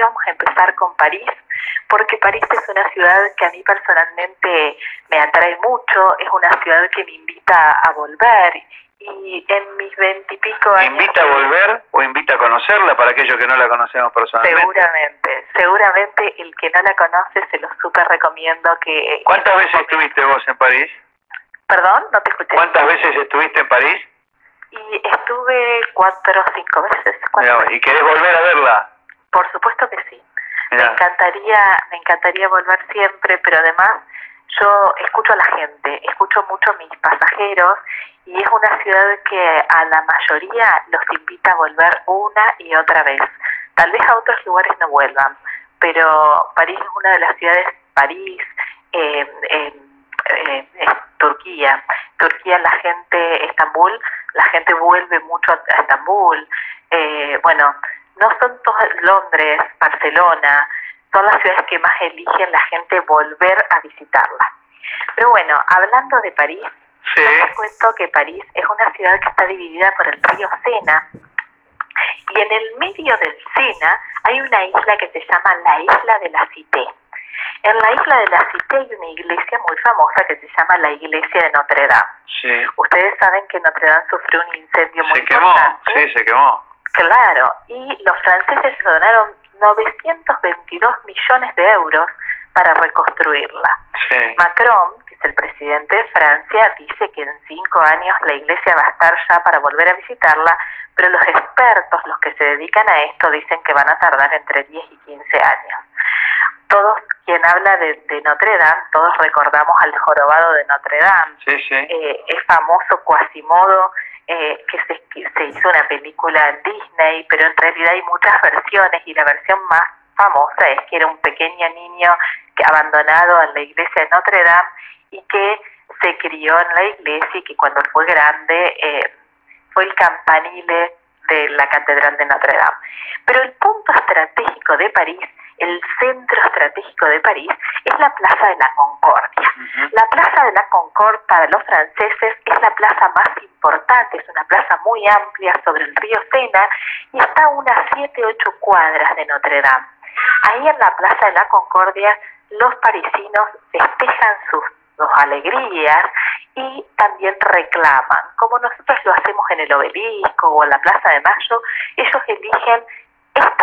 vamos a empezar con París, porque París es una ciudad que a mí personalmente me atrae mucho, es una ciudad que me invita a volver y en mis veintipico años... ¿Invita a volver o invita a conocerla para aquellos que no la conocemos personalmente? Seguramente, seguramente el que no la conoce se lo súper recomiendo que... ¿Cuántas veces estuviste vos en París? Perdón, no te escuché. ¿Cuántas veces estuviste en París? Y estuve cuatro o cinco veces. ¿Y querés volver a verla? Por supuesto que sí. Me encantaría, me encantaría volver siempre, pero además yo escucho a la gente, escucho mucho a mis pasajeros y es una ciudad que a la mayoría los invita a volver una y otra vez. Tal vez a otros lugares no vuelvan, pero París es una de las ciudades, París, eh, Turquía. Turquía la gente, Estambul, la gente vuelve mucho a Estambul. Eh, bueno, no son todas Londres, Barcelona, son las ciudades que más eligen la gente volver a visitarla. Pero bueno, hablando de París, sí. les cuento que París es una ciudad que está dividida por el río Sena y en el medio del Sena hay una isla que se llama la isla de la Cité. En la isla de la Cité hay una iglesia muy famosa que se llama la iglesia de Notre Dame. Sí. Ustedes saben que Notre Dame sufrió un incendio muy se quemó, Sí, se quemó. Claro, y los franceses donaron 922 millones de euros para reconstruirla. Macron, que es el presidente de Francia, dice que en cinco años la iglesia va a estar ya para volver a visitarla, pero los expertos, los que se dedican a esto, dicen que van a tardar entre 10 y 15 años. Todos, quien habla de, Notre Dame, todos recordamos al jorobado de Notre Dame. Sí, sí. Eh, es famoso Quasimodo eh, que se, se hizo una película en Disney, pero en realidad hay muchas versiones y la versión más famosa es que era un pequeño niño que abandonado en la iglesia de Notre Dame y que se crió en la iglesia y que cuando fue grande eh, fue el campanile de la catedral de Notre Dame. Pero el punto estratégico de París el centro estratégico de París es la Plaza de la Concordia. La Plaza de la Concordia para los franceses es la plaza más importante, es una plaza muy amplia sobre el río Sena y está a unas 7, 8 cuadras de Notre Dame. Ahí en la Plaza de la Concordia los parisinos festejan sus, sus alegrías y también reclaman. Como nosotros lo hacemos en el obelisco o en la Plaza de Mayo, ellos eligen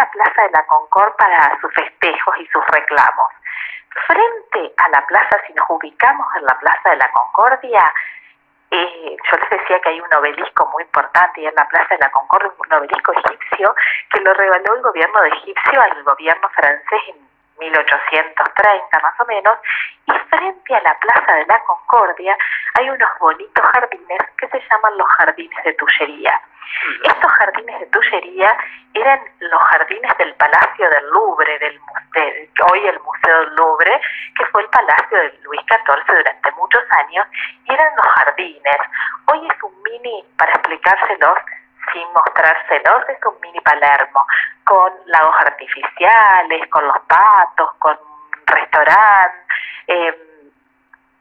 Plaza de la Concord para sus festejos y sus reclamos. Frente a la plaza, si nos ubicamos en la Plaza de la Concordia, eh, yo les decía que hay un obelisco muy importante y en la Plaza de la Concordia un obelisco egipcio que lo regaló el gobierno de egipcio al gobierno francés en 1830 más o menos, y frente a la Plaza de la Concordia hay unos bonitos jardines que se llaman los jardines de Tullería. Estos jardines de Tullería eran los jardines del Palacio del Louvre, del, hoy el Museo del Louvre, que fue el palacio de Luis XIV durante muchos años, y eran los jardines. Hoy es un mini, para explicárselos, sin mostrárselos, es un mini Palermo, con lagos artificiales, con los patos, con restaurante. Em,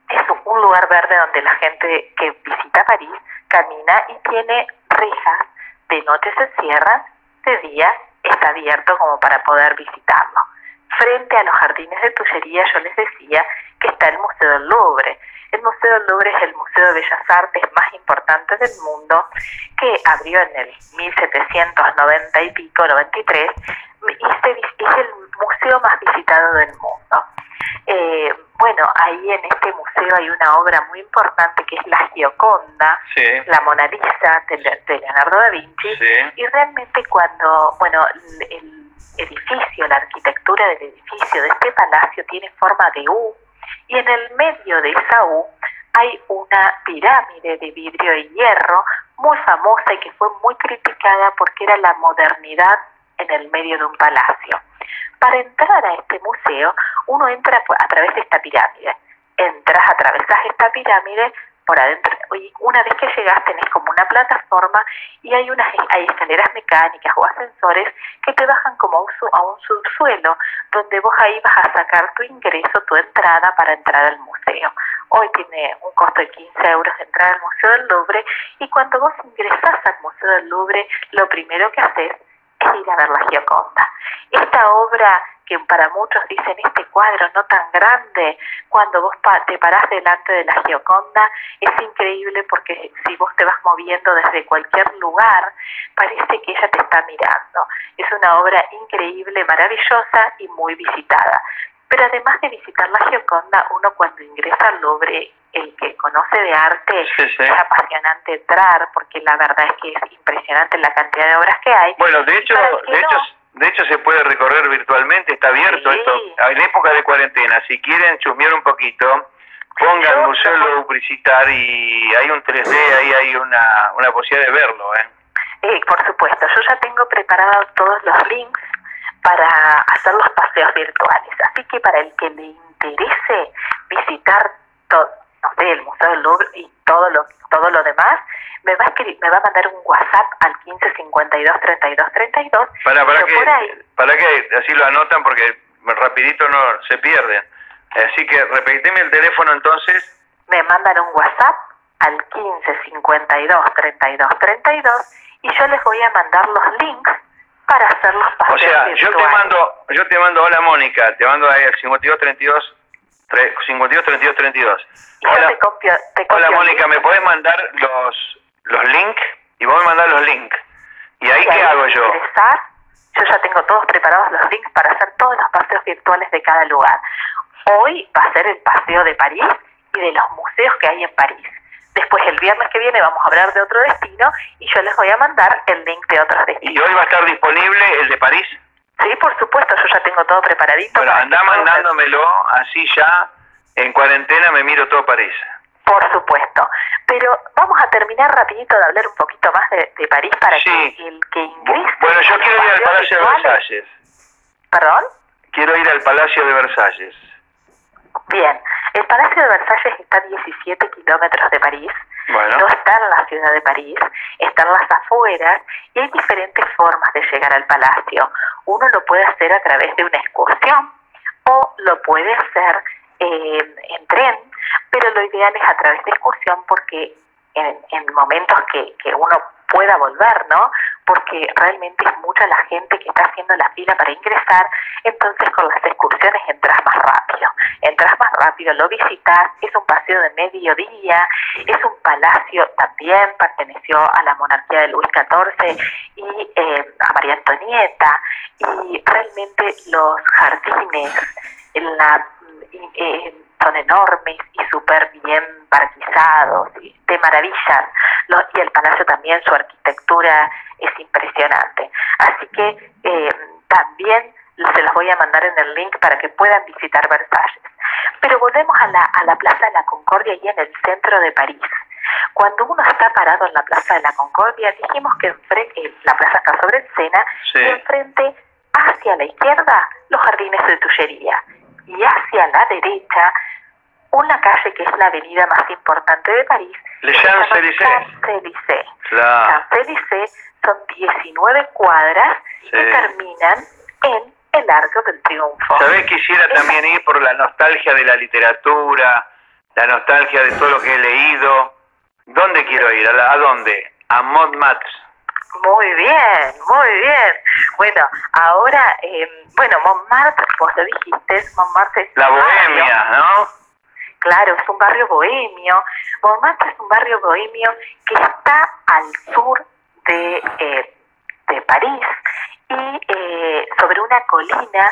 es un lugar verde donde la gente que visita París camina y tiene rejas, de noche se cierran, de día está abierto como para poder visitarlo. Frente a los jardines de Tullería yo les decía que está el Museo del Louvre. El Museo del Louvre es el museo de bellas artes más importante del mundo que abrió en el 1790 y pico, 93, y es el museo más visitado del mundo. Eh, bueno, ahí en este museo hay una obra muy importante que es la Gioconda, la Mona Lisa de, Leonardo da Vinci, y realmente cuando, bueno, el edificio, la arquitectura del edificio de este palacio tiene forma de U, y en el medio de U hay una pirámide de vidrio y hierro muy famosa y que fue muy criticada porque era la modernidad en el medio de un palacio. Para entrar a este museo, uno entra a través de esta pirámide. Entras, atravesas esta pirámide por adentro y una vez que llegas tenés como una plataforma y hay unas hay escaleras mecánicas o ascensores que te bajan como a un, a un subsuelo donde vos ahí vas a sacar tu ingreso, tu entrada para entrar al museo. Hoy tiene un costo de 15 euros entrar al Museo del Louvre y cuando vos ingresás al Museo del Louvre lo primero que haces ir a ver la Gioconda. Esta obra que para muchos dicen este cuadro no tan grande, cuando vos te parás delante de la Gioconda, es increíble porque si vos te vas moviendo desde cualquier lugar, parece que ella te está mirando. Es una obra increíble, maravillosa y muy visitada. Pero además de visitar la Gioconda, uno cuando ingresa al Louvre, el que conoce de arte, es apasionante entrar, porque la verdad es que es impresionante la cantidad de obras que hay. Bueno, de hecho, de hecho, de hecho se puede recorrer virtualmente, está abierto esto. En época de cuarentena, si quieren chusmear un poquito, pongan el Museo Louvre visitar y hay un 3D, ahí hay una, una posibilidad de verlo, ¿eh? Eh, por supuesto, yo ya tengo preparados todos los links para hacer los paseos virtuales. Así que para el que le interese visitar todo, no sé, el Museo del Louvre y todo lo, todo lo demás, me va a me va a mandar un WhatsApp al 15 52 32 32. Para, para, que, para que así lo anotan porque rapidito no se pierden. Así que repíteme el teléfono entonces. Me mandan un WhatsApp al 15 52 32 32 y yo les voy a mandar los links para hacer los paseos O sea, yo te mando, yo te mando, hola Mónica, te mando ahí al 52 32 52 32 32. Hola, te copio, te hola Mónica, ¿me puedes mandar los los links? Y vos me mandar los links. ¿Y ahí qué hago yo? yo ya tengo todos preparados los links para hacer todos los paseos virtuales de cada lugar. Hoy va a ser el paseo de París y de los museos que hay en París. Después el viernes que viene vamos a hablar de otro destino y yo les voy a mandar el link de otros destinos. ¿Y hoy va a estar disponible el de París? Sí, por supuesto, yo ya tengo todo preparadito. Bueno, anda mandándomelo, así ya en cuarentena me miro todo París. Por supuesto. Pero vamos a terminar rapidito de hablar un poquito más de, París para que el que ingrese... Bueno, yo quiero ir al Palacio de Versalles. ¿Perdón? Quiero ir al Palacio de Versalles. Bien, el Palacio de Versalles está a 17 kilómetros de París, no está en la ciudad de París, está en las afueras y hay diferentes formas de llegar al palacio. Uno lo puede hacer a través de una excursión o lo puede hacer eh, en tren, pero lo ideal es a través de excursión porque en, en momentos que, que uno pueda volver, ¿no? Porque realmente es mucha la gente que está haciendo la fila para ingresar, entonces con las excursiones entras más rápido, entras más rápido, lo visitas, es un paseo de mediodía, es un palacio también, perteneció a la monarquía de Luis XIV y eh, a María Antonieta, y realmente los jardines, en la... Eh, son enormes y súper bien barquizados, y de maravillas. y el palacio también, su arquitectura es impresionante. Así que eh, también se los voy a mandar en el link para que puedan visitar Versalles. Pero volvemos a la, a la Plaza de la Concordia y en el centro de París. Cuando uno está parado en la Plaza de la Concordia, dijimos que enfrente, la plaza está sobre el Sena, y enfrente, hacia la izquierda, los jardines de Tullería y hacia la derecha una calle que es la avenida más importante de París. Le Champs-Élysées. Champs-Élysées. son 19 cuadras que terminan en el Arco del Triunfo. ¿Sabés? Quisiera también ir por la nostalgia de la literatura, la nostalgia de todo lo que he leído. ¿Dónde quiero ir? ¿A, dónde? A Montmartre. Muy bien, muy bien. Bueno, ahora, eh, bueno, Montmartre, vos lo dijiste, Montmartre es... La bohemia, ¿no? Claro, es un barrio bohemio. Montmartre es un barrio bohemio que está al sur de, eh, de París y eh, sobre una colina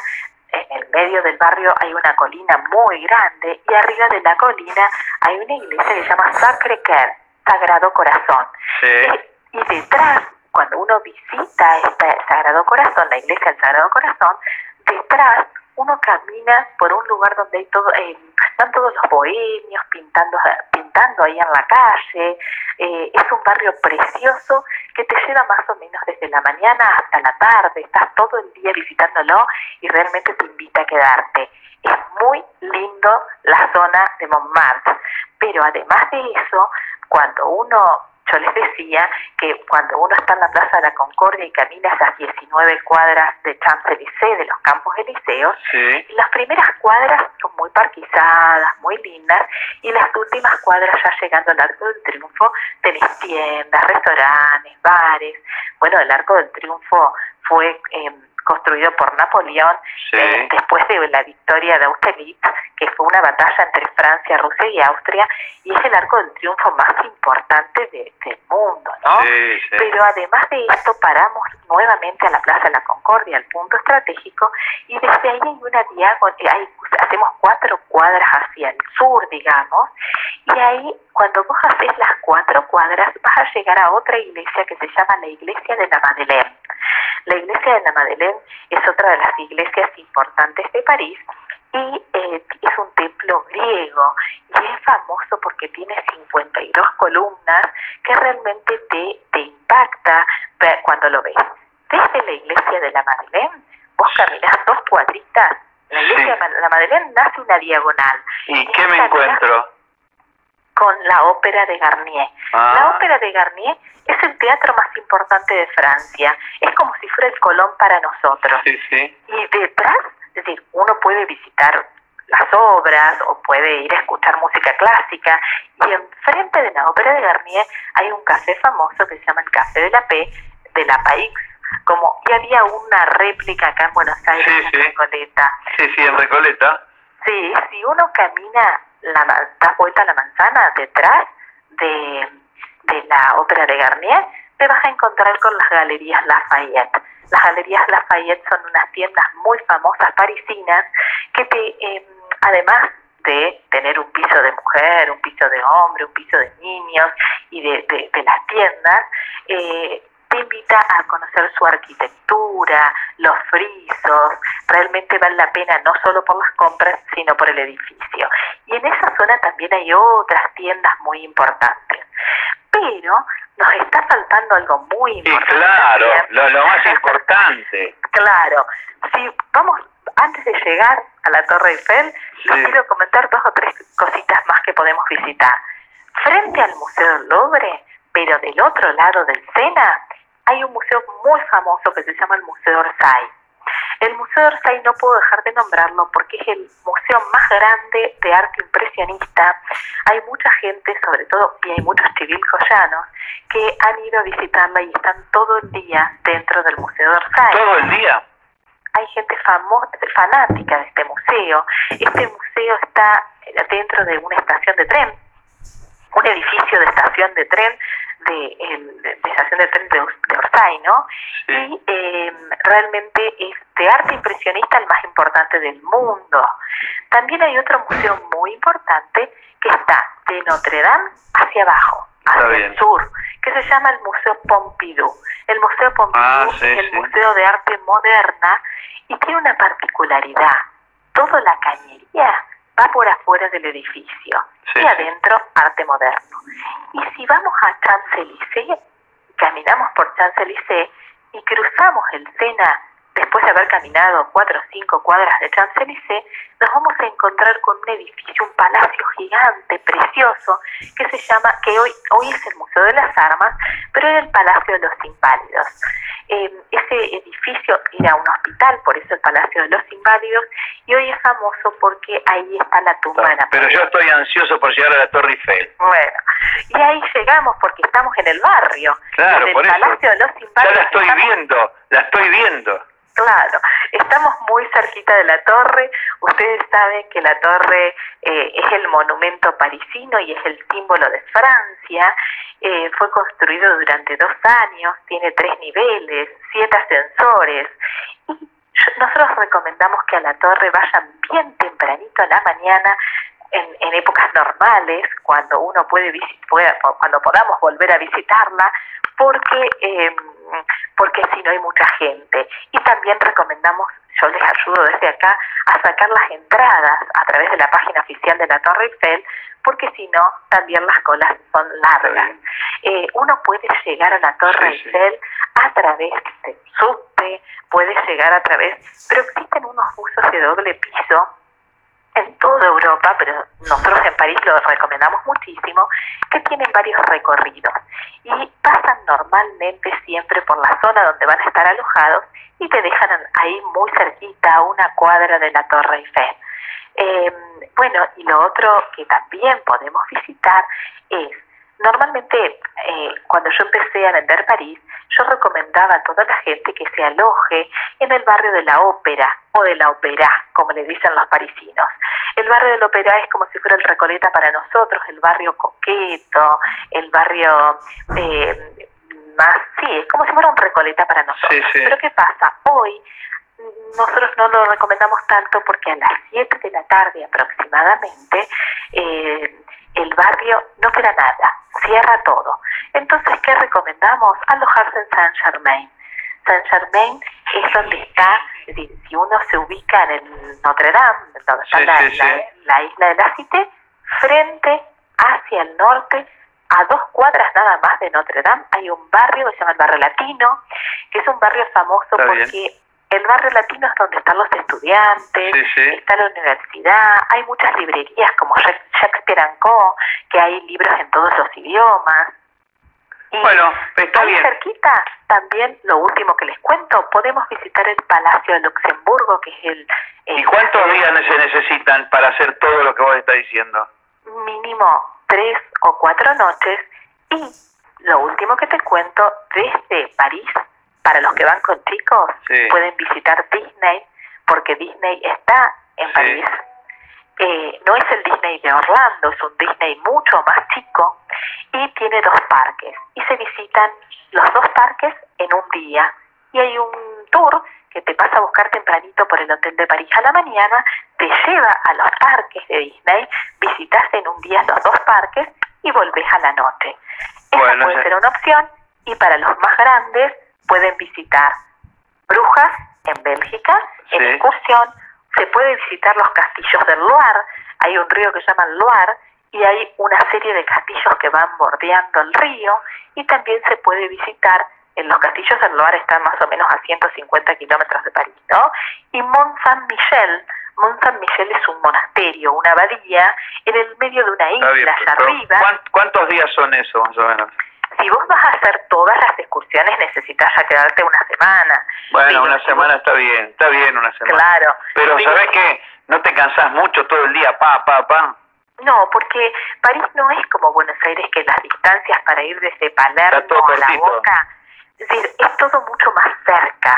en el medio del barrio hay una colina muy grande y arriba de la colina hay una iglesia que se llama Sacré Cœur, Sagrado Corazón. Y, y, detrás, cuando uno visita este Sagrado Corazón, la iglesia del Sagrado Corazón, detrás uno camina por un lugar donde hay todo, eh, están todos los bohemios pintando, pintando ahí en la calle. Eh, es un barrio precioso que te lleva más o menos desde la mañana hasta la tarde. Estás todo el día visitándolo y realmente te invita a quedarte. Es muy lindo la zona de Montmartre, pero además de eso, cuando uno yo les decía que cuando uno está en la Plaza de la Concordia y camina esas 19 cuadras de Champs-Élysées, de los Campos Elíseos, las primeras cuadras son muy parquizadas, muy lindas, y las últimas cuadras ya llegando al Arco del Triunfo tenés tiendas, restaurantes, bares. Bueno, el Arco del Triunfo fue... Eh, construido por Napoleón eh, después de la victoria de Austerlitz, que fue una batalla entre Francia, Rusia y Austria, y es el arco del triunfo más importante del mundo, ¿no? Pero además de esto, paramos nuevamente a la Plaza de la Concordia, al punto estratégico, y desde ahí hay una diagonal, eh, hacemos cuatro cuadras hacia el sur, digamos, y ahí cuando vos haces las cuatro cuadras vas a llegar a otra iglesia que se llama la Iglesia de la Madeleine. La iglesia de la Madeleine es otra de las iglesias importantes de París y eh, es un templo griego y es famoso porque tiene 52 columnas que realmente te, te impacta cuando lo ves. Desde la iglesia de la Madeleine, vos caminas dos cuadritas, la iglesia de la Madeleine nace una diagonal. ¿Y qué me encuentro? Con la ópera de Garnier. La ah. ópera de Garnier es el teatro más importante de Francia. Es como si fuera el Colón para nosotros. Sí, sí. Y detrás, es decir, uno puede visitar las obras o puede ir a escuchar música clásica y enfrente de la ópera de Garnier hay un café famoso que se llama el Café de la P, de la Paix, como y había una réplica acá en Buenos Aires en Recoleta. Sí, sí, en Recoleta. Sí, si uno camina la da vuelta a la manzana detrás de de la ópera de Garnier, te vas a encontrar con las galerías Lafayette. Las galerías Lafayette son unas tiendas muy famosas parisinas que te, em, además de tener un piso de mujer, un piso de hombre, un piso de niños y de, de, las tiendas, eh, te invita a conocer su arquitectura, los frisos, realmente vale la pena no solo por las compras, sino por el edificio. Y en esa zona también hay otras tiendas muy importantes pero nos está faltando algo muy importante. claro, lo, más importante. Claro, si vamos, antes de llegar a la Torre Eiffel, les quiero comentar dos o tres cositas más que podemos visitar. Frente al Museo del Louvre, pero del otro lado del Sena, hay un museo muy famoso que se llama el Museo Orsay. El Museo Orsay no puedo dejar de nombrarlo porque es el museo más grande de arte impresionista. Hay mucha gente, sobre todo, y hay muchos civilcoyanos, llanos, que han ido a visitarla y están todo el día dentro del Museo Orsay. ¿Todo el día? Hay gente famosa, fanática de este museo. Este museo está dentro de una estación de tren, un edificio de estación de tren de, de, estación de tren de, Orsay, ¿no? Y em, realmente es de arte impresionista el más importante del mundo. También hay otro museo muy importante que está de Notre Dame hacia abajo, hacia el sur, que se llama el Museo Pompidou. El Museo Pompidou ah, es el Museo de Arte Moderna y tiene una particularidad. Toda la cañería va por afuera del edificio y adentro arte moderno. Y si vamos a Champs-Élysées, caminamos por Champs-Élysées y cruzamos el Sena después de haber caminado cuatro o cinco cuadras de Champs-Élysées, nos vamos a encontrar con un edificio, un palacio gigante, precioso, que se llama, que hoy, hoy es el Museo de las Armas, pero era el Palacio de los Inválidos. Eh, ese edificio era un hospital, por eso el Palacio de los Inválidos, y hoy es famoso porque ahí está la tumba de Pero yo estoy ansioso por llegar a la Torre Eiffel. Bueno, y ahí llegamos porque estamos en el barrio. Claro, por Palacio de los Inválidos. Ya la estoy viendo, la estoy viendo. Claro, estamos muy cerquita de la torre. Ustedes saben que la torre eh, es el monumento parisino y es el símbolo de Francia. Eh, fue construido durante dos años, tiene tres niveles, siete ascensores. Y nosotros recomendamos que a la torre vayan bien tempranito a la mañana en, épocas normales, cuando uno puede, pueda, cuando podamos volver a visitarla, porque eh, porque hay mucha gente. Y también recomendamos, yo les ayudo desde acá, a sacar las entradas a través de la página oficial de la Torre Eiffel, porque si no, también las colas son largas. Eh, uno puede llegar a la Torre Eiffel a través de subte, puede llegar a través, pero existen unos buses de doble piso en toda Europa, pero nosotros en París lo recomendamos muchísimo, que tienen varios recorridos y pasan normalmente siempre por la zona donde van a estar alojados y te dejan ahí muy cerquita, a una cuadra de la Torre Eiffel. Eh, bueno, y lo otro que también podemos visitar es, normalmente eh, cuando yo empecé a vender París, yo recomendaba a toda la gente que se aloje en el barrio de la ópera o de la ópera, como le dicen los parisinos. El barrio de la ópera es como si fuera el Recoleta para nosotros, el barrio coqueto, el barrio eh, más, sí, es como si fuera un Recoleta para nosotros. Pero ¿qué pasa? Hoy nosotros no lo recomendamos tanto porque a las 7 de la tarde aproximadamente eh, el barrio no queda nada, cierra todo. Entonces, ¿qué recomendamos? Alojarse en Saint Germain. Saint Germain es donde está, si uno se ubica en el Notre Dame, donde está la, la, isla de la Cité, frente hacia el norte, a dos cuadras nada más de Notre Dame, hay un barrio que se llama el Barrio Latino, que es un barrio famoso porque el barrio latino es donde están los estudiantes, está la universidad, hay muchas librerías como Shakespeare Co, que hay libros en todos los idiomas. Y bueno, está ahí cerquita, también lo último que les cuento, podemos visitar el Palacio de Luxemburgo, que es el... ¿Y cuántos días se necesitan para hacer todo lo que vos estás diciendo? Mínimo tres o cuatro noches y lo último que te cuento, desde París para los que van con chicos, pueden visitar Disney, porque Disney está en París. Eh, no es el Disney de Orlando, es un Disney mucho más chico y tiene dos parques. Y se visitan los dos parques en un día. Y hay un tour que te pasa a buscar tempranito por el Hotel de París a la mañana, te lleva a los parques de Disney, visitas en un día los dos parques y volvés a la noche. Esa puede ser una opción y para los más grandes pueden visitar Brujas en Bélgica, en excursión, se puede visitar los castillos del Loire, hay un río que se llama Loire y hay una serie de castillos que van bordeando el río y también se puede visitar en los castillos del Loire están más o menos a 150 kilómetros de París, ¿no? Y Mont Saint-Michel, Mont Saint-Michel es un monasterio, una abadía en el medio de una isla allá arriba. ¿Cuántos días son eso más o menos? Si vos vas a hacer todas las excursiones necesitas ya quedarte una semana. Bueno, una semana está bien, está bien una semana. Claro. Pero ¿sabes qué? ¿No te cansás mucho todo el día, pa, pa, pa? No, porque París no es como Buenos Aires, que las distancias para ir desde Palermo a La Boca, es decir, es todo mucho más cerca.